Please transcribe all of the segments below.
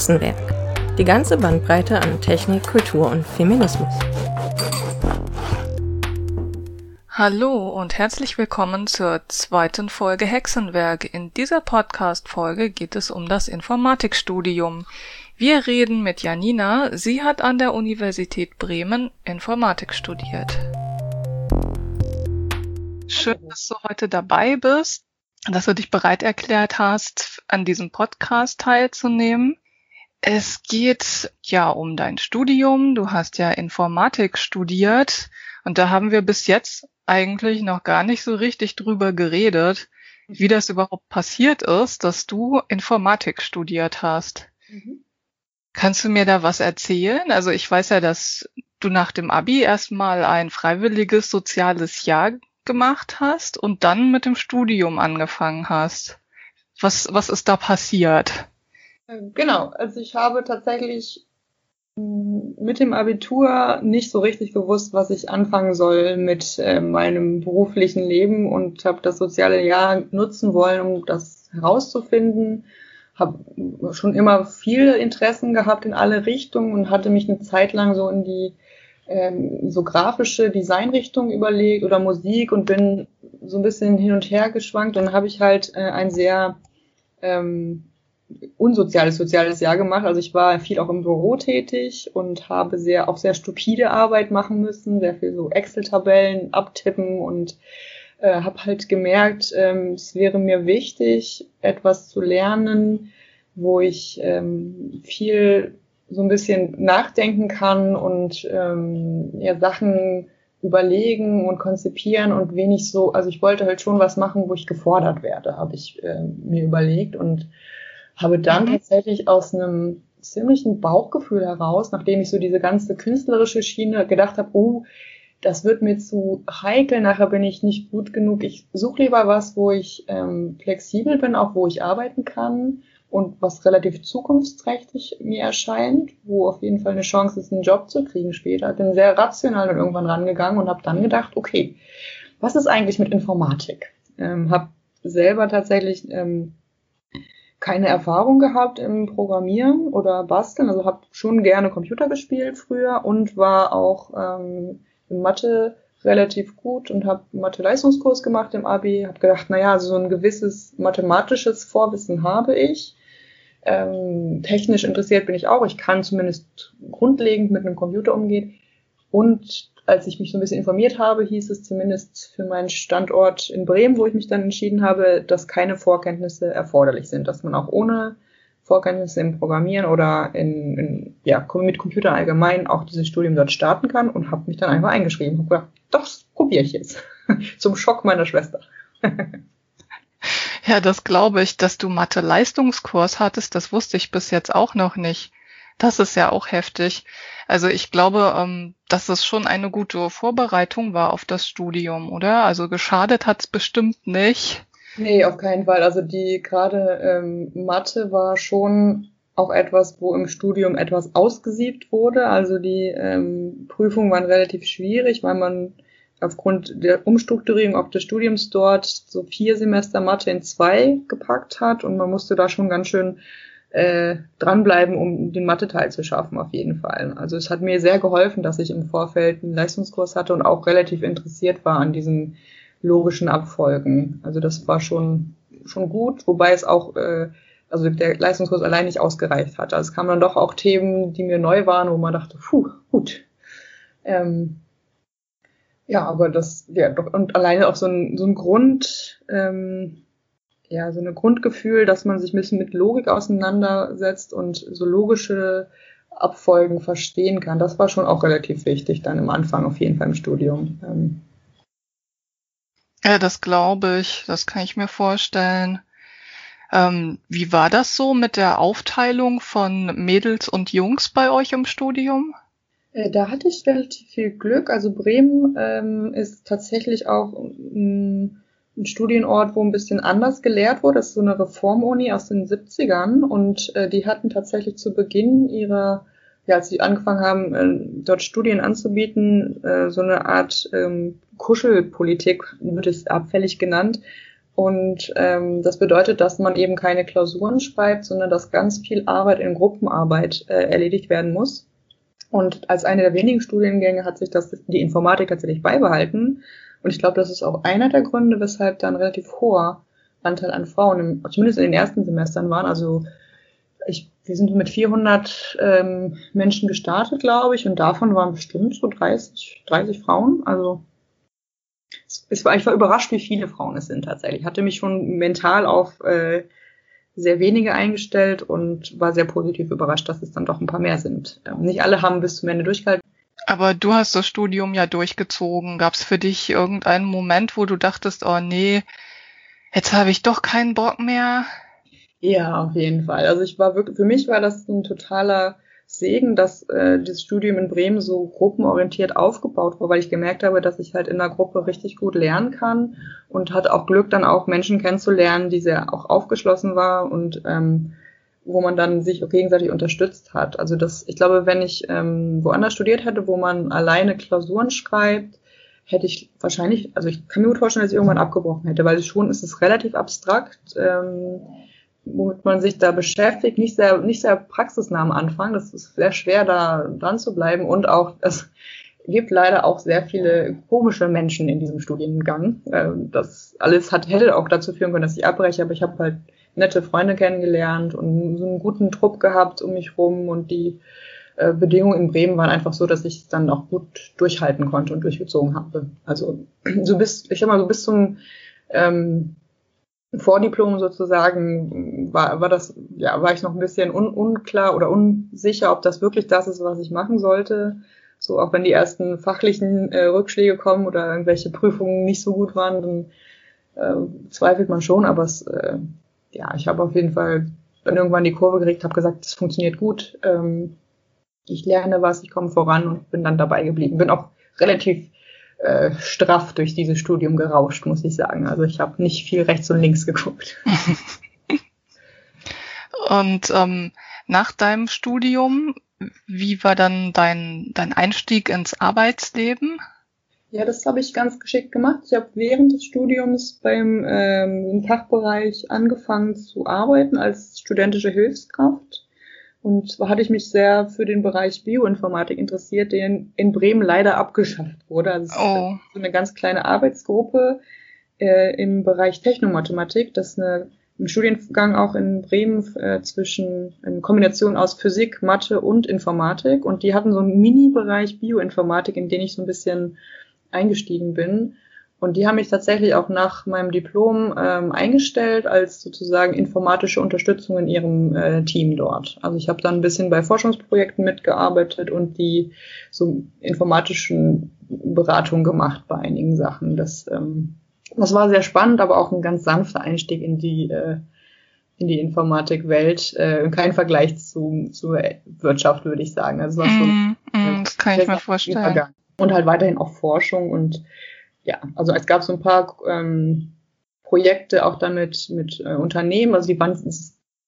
Hexenwerk. Die ganze Bandbreite an Technik, Kultur und Feminismus. Hallo und herzlich willkommen zur zweiten Folge Hexenwerk. In dieser Podcast-Folge geht es um das Informatikstudium. Wir reden mit Janina. Sie hat an der Universität Bremen Informatik studiert. Schön, dass du heute dabei bist, dass du dich bereit erklärt hast, an diesem Podcast teilzunehmen. Es geht ja um dein Studium. Du hast ja Informatik studiert und da haben wir bis jetzt eigentlich noch gar nicht so richtig drüber geredet, wie das überhaupt passiert ist, dass du Informatik studiert hast. Mhm. Kannst du mir da was erzählen? Also ich weiß ja, dass du nach dem Abi erstmal ein freiwilliges soziales Jahr gemacht hast und dann mit dem Studium angefangen hast. Was, was ist da passiert? Genau, also ich habe tatsächlich mit dem Abitur nicht so richtig gewusst, was ich anfangen soll mit äh, meinem beruflichen Leben und habe das soziale Jahr nutzen wollen, um das herauszufinden. Habe schon immer viele Interessen gehabt in alle Richtungen und hatte mich eine Zeit lang so in die ähm, so grafische Designrichtung überlegt oder Musik und bin so ein bisschen hin und her geschwankt und habe ich halt äh, ein sehr ähm, unsoziales soziales Jahr gemacht. Also ich war viel auch im Büro tätig und habe sehr auch sehr stupide Arbeit machen müssen, sehr viel so Excel-Tabellen abtippen und äh, habe halt gemerkt, ähm, es wäre mir wichtig, etwas zu lernen, wo ich ähm, viel so ein bisschen nachdenken kann und ähm, ja, Sachen überlegen und konzipieren und wenig so, also ich wollte halt schon was machen, wo ich gefordert werde, habe ich äh, mir überlegt und habe dann mhm. tatsächlich aus einem ziemlichen Bauchgefühl heraus, nachdem ich so diese ganze künstlerische Schiene gedacht habe, oh, das wird mir zu heikel, nachher bin ich nicht gut genug. Ich suche lieber was, wo ich ähm, flexibel bin, auch wo ich arbeiten kann und was relativ zukunftsträchtig mir erscheint, wo auf jeden Fall eine Chance ist, einen Job zu kriegen später. Bin sehr rational dann irgendwann rangegangen und habe dann gedacht, okay, was ist eigentlich mit Informatik? Ähm, habe selber tatsächlich ähm, keine Erfahrung gehabt im Programmieren oder Basteln. Also habe schon gerne Computer gespielt früher und war auch ähm, in Mathe relativ gut und habe Mathe-Leistungskurs gemacht im Abi. Habe gedacht, naja, so ein gewisses mathematisches Vorwissen habe ich. Ähm, technisch interessiert bin ich auch. Ich kann zumindest grundlegend mit einem Computer umgehen. Und als ich mich so ein bisschen informiert habe, hieß es zumindest für meinen Standort in Bremen, wo ich mich dann entschieden habe, dass keine Vorkenntnisse erforderlich sind, dass man auch ohne Vorkenntnisse im Programmieren oder in, in ja, mit Computern allgemein auch dieses Studium dort starten kann und habe mich dann einfach eingeschrieben. Habe gedacht, das probiere ich jetzt. Zum Schock meiner Schwester. ja, das glaube ich, dass du Mathe-Leistungskurs hattest, das wusste ich bis jetzt auch noch nicht. Das ist ja auch heftig. Also ich glaube, ähm, dass es schon eine gute Vorbereitung war auf das Studium, oder? Also geschadet hat es bestimmt nicht. Nee, auf keinen Fall. Also die gerade ähm, Mathe war schon auch etwas, wo im Studium etwas ausgesiebt wurde. Also die ähm, Prüfungen waren relativ schwierig, weil man aufgrund der Umstrukturierung auch des Studiums dort so vier Semester Mathe in zwei gepackt hat und man musste da schon ganz schön äh, dranbleiben, um den Mathe-Teil zu schaffen, auf jeden Fall. Also es hat mir sehr geholfen, dass ich im Vorfeld einen Leistungskurs hatte und auch relativ interessiert war an diesen logischen Abfolgen. Also das war schon, schon gut, wobei es auch, äh, also der Leistungskurs allein nicht ausgereicht hat. Also es kamen dann doch auch Themen, die mir neu waren, wo man dachte, puh, gut. Ähm, ja, aber das, ja, doch, und alleine auch so ein, so ein Grund, ähm, ja, so ein Grundgefühl, dass man sich ein bisschen mit Logik auseinandersetzt und so logische Abfolgen verstehen kann. Das war schon auch relativ wichtig dann im Anfang, auf jeden Fall im Studium. Ähm. Ja, das glaube ich. Das kann ich mir vorstellen. Ähm, wie war das so mit der Aufteilung von Mädels und Jungs bei euch im Studium? Äh, da hatte ich relativ viel Glück. Also Bremen ähm, ist tatsächlich auch ähm, ein Studienort, wo ein bisschen anders gelehrt wurde. Das ist so eine Reformuni aus den 70ern und äh, die hatten tatsächlich zu Beginn ihrer, ja, als sie angefangen haben, äh, dort Studien anzubieten, äh, so eine Art ähm, Kuschelpolitik, wird es abfällig genannt. Und ähm, das bedeutet, dass man eben keine Klausuren schreibt, sondern dass ganz viel Arbeit in Gruppenarbeit äh, erledigt werden muss. Und als eine der wenigen Studiengänge hat sich das die Informatik tatsächlich beibehalten. Und ich glaube, das ist auch einer der Gründe, weshalb dann relativ hoher Anteil an Frauen, im, zumindest in den ersten Semestern waren. Also ich, wir sind mit 400 ähm, Menschen gestartet, glaube ich, und davon waren bestimmt so 30, 30 Frauen. Also es war, ich war überrascht, wie viele Frauen es sind tatsächlich. Ich hatte mich schon mental auf äh, sehr wenige eingestellt und war sehr positiv überrascht, dass es dann doch ein paar mehr sind. Ähm, nicht alle haben bis zum Ende durchgehalten. Aber du hast das Studium ja durchgezogen. Gab es für dich irgendeinen Moment, wo du dachtest, oh nee, jetzt habe ich doch keinen Bock mehr? Ja, auf jeden Fall. Also ich war wirklich, für mich war das ein totaler Segen, dass äh, das Studium in Bremen so gruppenorientiert aufgebaut war, weil ich gemerkt habe, dass ich halt in der Gruppe richtig gut lernen kann und hatte auch Glück, dann auch Menschen kennenzulernen, die sehr auch aufgeschlossen war und ähm, wo man dann sich gegenseitig unterstützt hat. Also das, ich glaube, wenn ich ähm, woanders studiert hätte, wo man alleine Klausuren schreibt, hätte ich wahrscheinlich, also ich kann mir gut vorstellen, dass ich irgendwann abgebrochen hätte, weil schon ist es relativ abstrakt. Ähm, womit man sich da beschäftigt, nicht sehr, nicht sehr praxisnah am Anfang. Das ist sehr schwer, da dran zu bleiben und auch, es gibt leider auch sehr viele komische Menschen in diesem Studiengang. Äh, das alles hat, hätte auch dazu führen können, dass ich abbreche, aber ich habe halt nette Freunde kennengelernt und so einen guten Trupp gehabt um mich rum und die äh, Bedingungen in Bremen waren einfach so, dass ich es dann auch gut durchhalten konnte und durchgezogen habe. Also so bis, ich sag mal, so bis zum ähm, Vordiplom sozusagen war, war das, ja, war ich noch ein bisschen un, unklar oder unsicher, ob das wirklich das ist, was ich machen sollte. So, auch wenn die ersten fachlichen äh, Rückschläge kommen oder irgendwelche Prüfungen nicht so gut waren, dann äh, zweifelt man schon, aber es, äh, ja, ich habe auf jeden Fall dann irgendwann die Kurve gekriegt, habe gesagt, es funktioniert gut. Ähm, ich lerne was, ich komme voran und bin dann dabei geblieben. Bin auch relativ äh, straff durch dieses Studium gerauscht, muss ich sagen. Also ich habe nicht viel rechts und links geguckt. und ähm, nach deinem Studium, wie war dann dein, dein Einstieg ins Arbeitsleben? Ja, das habe ich ganz geschickt gemacht. Ich habe während des Studiums beim ähm, Fachbereich angefangen zu arbeiten als studentische Hilfskraft und zwar hatte ich mich sehr für den Bereich Bioinformatik interessiert, der in Bremen leider abgeschafft wurde. Also oh. so eine ganz kleine Arbeitsgruppe äh, im Bereich Technomathematik. Das ist eine, ein Studiengang auch in Bremen äh, zwischen in Kombination aus Physik, Mathe und Informatik. Und die hatten so einen Mini-Bereich Bioinformatik, in den ich so ein bisschen eingestiegen bin. Und die haben mich tatsächlich auch nach meinem Diplom ähm, eingestellt als sozusagen informatische Unterstützung in ihrem äh, Team dort. Also ich habe dann ein bisschen bei Forschungsprojekten mitgearbeitet und die so informatischen Beratungen gemacht bei einigen Sachen. Das, ähm, das war sehr spannend, aber auch ein ganz sanfter Einstieg in die äh, in die Informatikwelt. Äh, kein Vergleich zu, zur Wirtschaft, würde ich sagen. Also war schon, mm, mm, das kann ich mir vorstellen. Und halt weiterhin auch Forschung und ja, also es gab so ein paar ähm, Projekte auch damit mit äh, Unternehmen, also die waren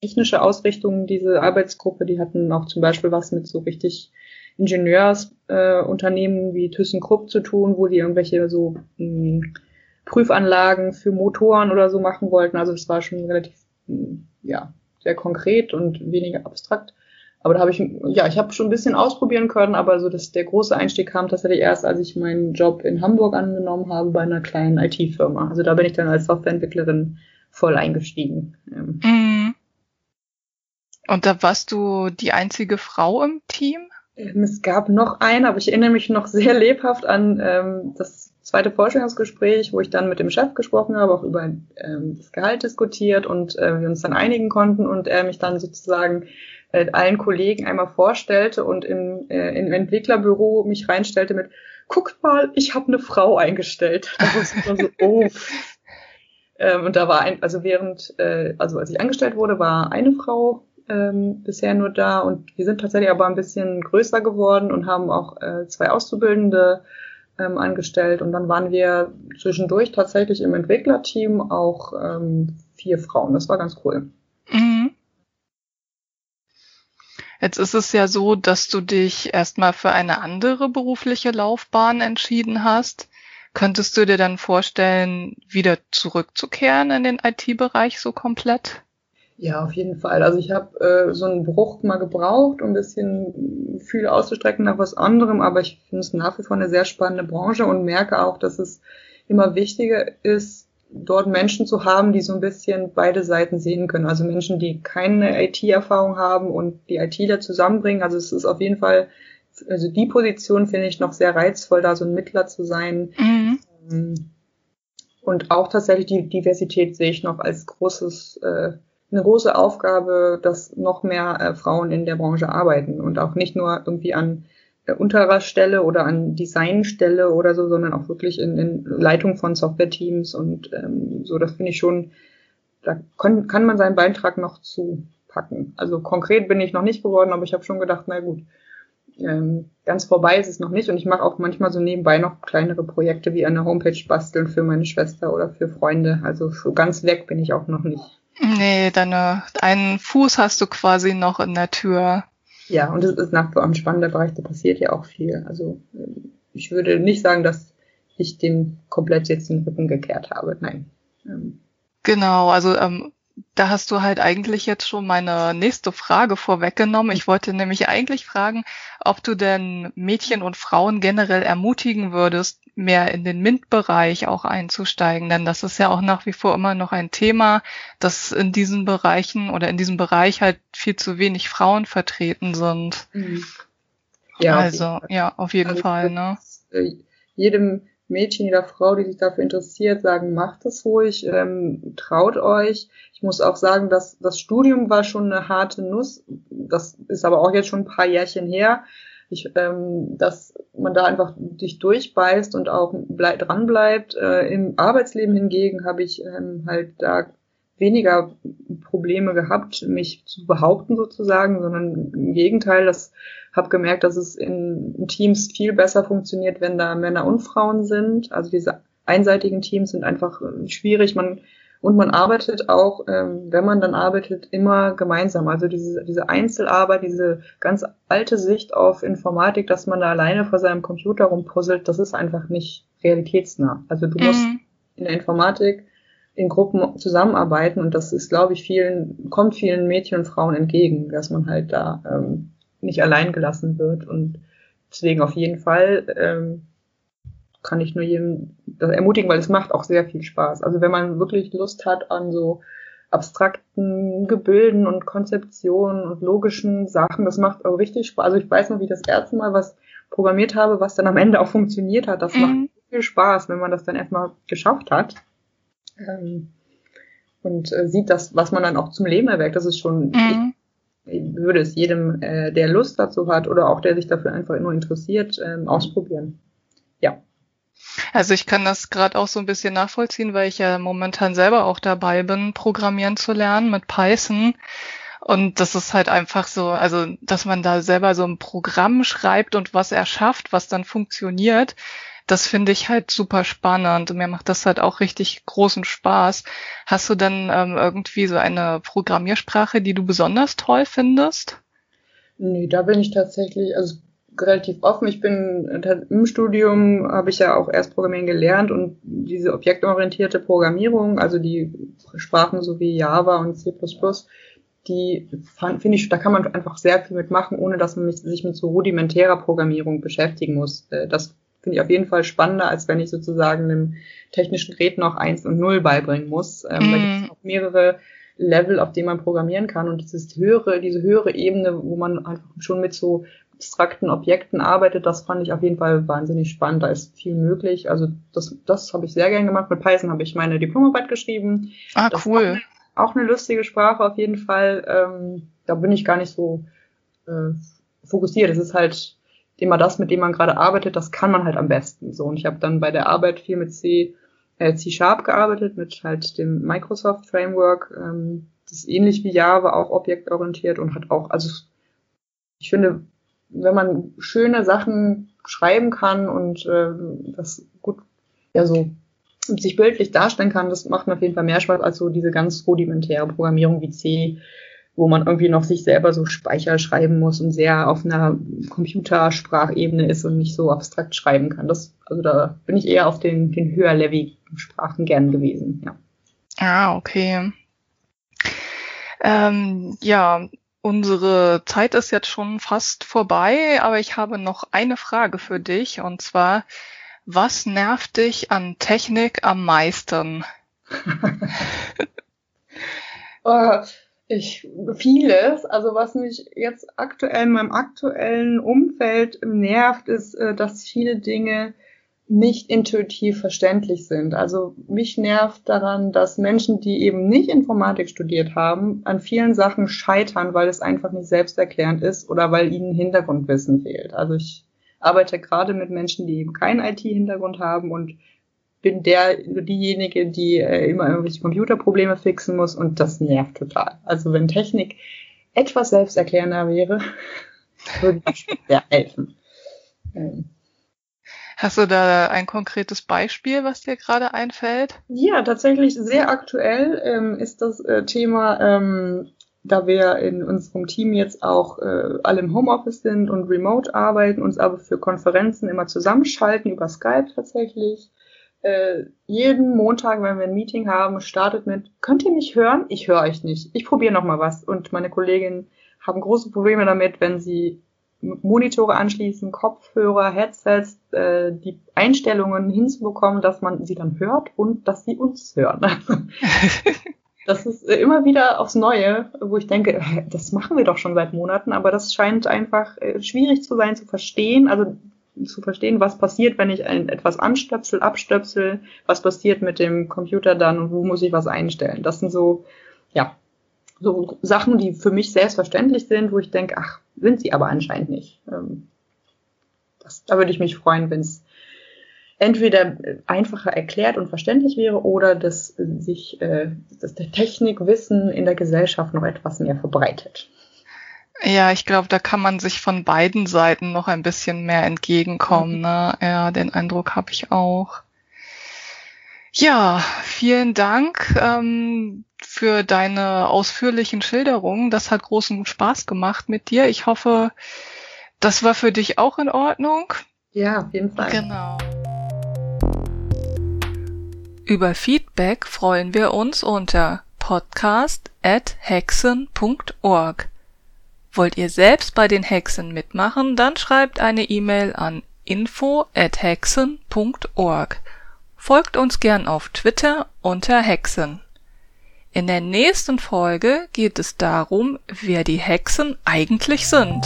technische Ausrichtungen, diese Arbeitsgruppe, die hatten auch zum Beispiel was mit so richtig Ingenieursunternehmen äh, wie ThyssenKrupp zu tun, wo die irgendwelche so mh, hm, Prüfanlagen für Motoren oder so machen wollten. Also es war schon relativ, mh, hm, ja, sehr konkret und weniger abstrakt. Aber da habe ich, ja, ich habe schon ein bisschen ausprobieren können, aber so dass der große Einstieg kam tatsächlich erst, als ich meinen Job in Hamburg angenommen habe bei einer kleinen IT-Firma. Also da bin ich dann als Softwareentwicklerin voll eingestiegen. Mhm. Und da warst du die einzige Frau im Team? Ähm, es gab noch einen, aber ich erinnere mich noch sehr lebhaft an ähm, das zweite Vorstellungsgespräch, wo ich dann mit dem Chef gesprochen habe, auch über ähm, das Gehalt diskutiert und äh, wir uns dann einigen konnten und er mich dann sozusagen äh, allen Kollegen einmal vorstellte und im, äh, im Entwicklerbüro mich reinstellte mit, guckt mal, ich habe eine Frau eingestellt. Da war ich so, oh. ähm, und da war ein, also während, äh, also als ich angestellt wurde, war eine Frau ähm, bisher nur da und wir sind tatsächlich aber ein bisschen größer geworden und haben auch äh, zwei Auszubildende ähm, angestellt und dann waren wir zwischendurch tatsächlich im Entwicklerteam auch ähm, vier Frauen. Das war ganz cool. Mhm. Jetzt ist es ja so, dass du dich erstmal für eine andere berufliche Laufbahn entschieden hast. Könntest du dir dann vorstellen, wieder zurückzukehren in den IT-Bereich so komplett? Ja, auf jeden Fall. Also ich habe äh, so einen Bruch mal gebraucht, um ein bisschen Gefühle auszustrecken nach was anderem, aber ich finde es nach wie vor eine sehr spannende Branche und merke auch, dass es immer wichtiger ist, dort Menschen zu haben, die so ein bisschen beide Seiten sehen können. Also Menschen, die keine IT-Erfahrung haben und die ITler zusammenbringen. Also es ist auf jeden Fall, also die Position finde ich noch sehr reizvoll, da so ein Mittler zu sein. Mhm. Ähm, und auch tatsächlich die Diversität sehe ich noch als großes äh, eine große Aufgabe, dass noch mehr äh, Frauen in der Branche arbeiten und auch nicht nur irgendwie an äh, unterer Stelle oder an Designstelle oder so, sondern auch wirklich in, in Leitung von Software-Teams und ähm, so, das finde ich schon, da kann, kann man seinen Beitrag noch zu packen. Also konkret bin ich noch nicht geworden, aber ich habe schon gedacht, na gut, ähm, ganz vorbei ist es noch nicht und ich mache auch manchmal so nebenbei noch kleinere Projekte wie eine Homepage basteln für meine Schwester oder für Freunde. Also so ganz weg bin ich auch noch nicht. Nee, deine, einen Fuß hast du quasi noch in der Tür. Ja, und es ist nach wie ein spannender Bereich, da passiert ja auch viel. Also ich würde nicht sagen, dass ich dem komplett jetzt den Rücken gekehrt habe. Nein. Ähm. Genau, also ähm, da hast du halt eigentlich jetzt schon meine nächste Frage vorweggenommen. Ich wollte nämlich eigentlich fragen, ob du denn Mädchen und Frauen generell ermutigen würdest, mehr in den MINT-Bereich auch einzusteigen. Denn das ist ja auch nach wie vor immer noch ein Thema, dass in diesen Bereichen oder in diesem Bereich halt viel zu wenig Frauen vertreten sind. Mhm. Ja, also, ja, auf jeden also, Fall, ne? Äh, jedem Mädchen oder Frau, die sich dafür interessiert, sagen, macht es ruhig, ähm, traut euch. Ich muss auch sagen, dass das Studium war schon eine harte Nuss. Das ist aber auch jetzt schon ein paar Jährchen her. Ich, ähm, dass man da einfach dich durchbeißt und auch bleib, dran bleibt. Äh, Im Arbeitsleben hingegen habe ich ähm, halt da weniger Probleme gehabt, mich zu behaupten sozusagen, sondern im Gegenteil, das habe gemerkt, dass es in Teams viel besser funktioniert, wenn da Männer und Frauen sind. Also diese einseitigen Teams sind einfach äh, schwierig. Man und man arbeitet auch, ähm, wenn man dann arbeitet, immer gemeinsam. Also diese, diese Einzelarbeit, diese ganz alte Sicht auf Informatik, dass man da alleine vor seinem Computer rumpuzzelt, das ist einfach nicht realitätsnah. Also du musst mhm. in der Informatik in Gruppen zusammenarbeiten und das ist, glaube ich, vielen, kommt vielen Mädchen und Frauen entgegen, dass man halt da ähm, nicht allein gelassen wird und deswegen auf jeden Fall ähm, kann ich nur jedem das ermutigen, weil es macht auch sehr viel Spaß. Also wenn man wirklich Lust hat an so abstrakten Gebilden und Konzeptionen und logischen Sachen, das macht auch richtig Spaß. Also ich weiß noch, wie ich das erste Mal was programmiert habe, was dann am Ende auch funktioniert hat. Das mhm. macht viel Spaß, wenn man das dann erstmal geschafft hat. Ähm, und äh, sieht das, was man dann auch zum Leben erweckt. Das ist schon, mhm. ich, ich, würde es jedem, äh, der Lust dazu hat oder auch der sich dafür einfach nur interessiert, ähm, ausprobieren. Ja. Also ich kann das gerade auch so ein bisschen nachvollziehen, weil ich ja momentan selber auch dabei bin, Programmieren zu lernen mit Python. Und das ist halt einfach so, also dass man da selber so ein Programm schreibt und was erschafft, was dann funktioniert, das finde ich halt super spannend und mir macht das halt auch richtig großen Spaß. Hast du denn ähm, irgendwie so eine Programmiersprache, die du besonders toll findest? Nee, da bin ich tatsächlich, also relativ offen. Ich bin äh, im Studium habe ich ja auch erst Programmieren gelernt und diese objektorientierte Programmierung, also die Sprachen so wie Java und C++, die finde ich, da kann man einfach sehr viel mitmachen, ohne dass man sich mit so rudimentärer Programmierung beschäftigen muss. Äh, das finde ich auf jeden Fall spannender, als wenn ich sozusagen einem technischen Gerät noch eins und null beibringen muss. Ähm, mm. Da gibt es mhm. auch mehrere Level, auf denen man programmieren kann und dieses höhere, diese höhere Ebene, wo man einfach schon mit so abstrakten Objekten arbeitet, das fand ich auf jeden Fall wahnsinnig spannend. Da ist viel möglich. Also das, das habe ich sehr gern gemacht. Mit Python habe ich meine Diplomarbeit geschrieben. Ah, das cool. Auch, auch eine lustige Sprache auf jeden Fall. Ähm, da bin ich gar nicht so äh, fokussiert. Es ist halt immer das, mit dem man gerade arbeitet, das kann man halt am besten. So und ich habe dann bei der Arbeit viel mit C, äh, C Sharp gearbeitet, mit halt dem Microsoft Framework. Ähm, das ist ähnlich wie Java, auch objektorientiert und hat auch, also ich finde, wenn man schöne Sachen schreiben kann und äh, das gut, ja so sich bildlich darstellen kann, das macht mir auf jeden Fall mehr Spaß als so diese ganz rudimentäre Programmierung wie C wo man irgendwie noch sich selber so Speicher schreiben muss und sehr auf einer Computersprachebene ist und nicht so abstrakt schreiben kann. Das, also da bin ich eher auf den, den höherlevigen Sprachen gern gewesen, ja. Ah, okay. Ähm, ja, unsere Zeit ist jetzt schon fast vorbei, aber ich habe noch eine Frage für dich und zwar, was nervt dich an Technik am meisten? oh, ich, vieles. Also was mich jetzt aktuell in meinem aktuellen Umfeld nervt, ist, äh, dass viele Dinge nicht intuitiv verständlich sind. Also mich nervt daran, dass Menschen, die eben nicht Informatik studiert haben, an vielen Sachen scheitern, weil es einfach nicht selbsterklärend ist oder weil ihnen Hintergrundwissen fehlt. Also ich arbeite gerade mit Menschen, die eben keinen IT-Hintergrund haben und bin der diejenige, die äh, immer irgendwelche Computerprobleme fixen muss und das nervt total. Also wenn Technik etwas selbsterklärender wäre, würde das sehr helfen. Ähm. Hast du da ein konkretes Beispiel, was dir gerade einfällt? Ja, tatsächlich sehr aktuell ähm, ist das äh, Thema, ähm, da wir in unserem Team jetzt auch äh, alle im Homeoffice sind und remote arbeiten, uns aber für Konferenzen immer zusammenschalten über Skype tatsächlich äh, jeden Montag, wenn wir ein Meeting haben, startet mit, könnt ihr mich hören? Ich höre euch nicht. Ich probiere noch mal was. Und meine Kolleginnen haben große Probleme damit, wenn sie Monitore anschließen, Kopfhörer, Headsets, äh, die Einstellungen hinzubekommen, dass man sie dann hört und dass sie uns hören. das ist äh, immer wieder aufs Neue, wo ich denke, das machen wir doch schon seit Monaten, aber das scheint einfach äh, schwierig zu sein zu verstehen. Also zu verstehen, was passiert, wenn ich ein, etwas anstöpsel, abstöpsel, was passiert mit dem Computer dann und wo muss ich was einstellen. Das sind so, ja, so Sachen, die für mich selbstverständlich sind, wo ich denke, ach, sind sie aber anscheinend nicht. Ähm, das, da würde ich mich freuen, wenn es entweder einfacher erklärt und verständlich wäre oder dass sich äh, dass der Technikwissen in der Gesellschaft noch etwas mehr verbreitet. Ja, ich glaube, da kann man sich von beiden Seiten noch ein bisschen mehr entgegenkommen. Mhm. Ne? Ja, den Eindruck habe ich auch. Ja, vielen Dank ähm, für deine ausführlichen Schilderungen. Das hat großen Spaß gemacht mit dir. Ich hoffe, das war für dich auch in Ordnung. Ja, auf jeden Fall. Genau. Über Feedback freuen wir uns unter podcast@hexen.org. Wollt ihr selbst bei den Hexen mitmachen, dann schreibt eine E-Mail an info@hexen.org. Folgt uns gern auf Twitter unter Hexen. In der nächsten Folge geht es darum, wer die Hexen eigentlich sind.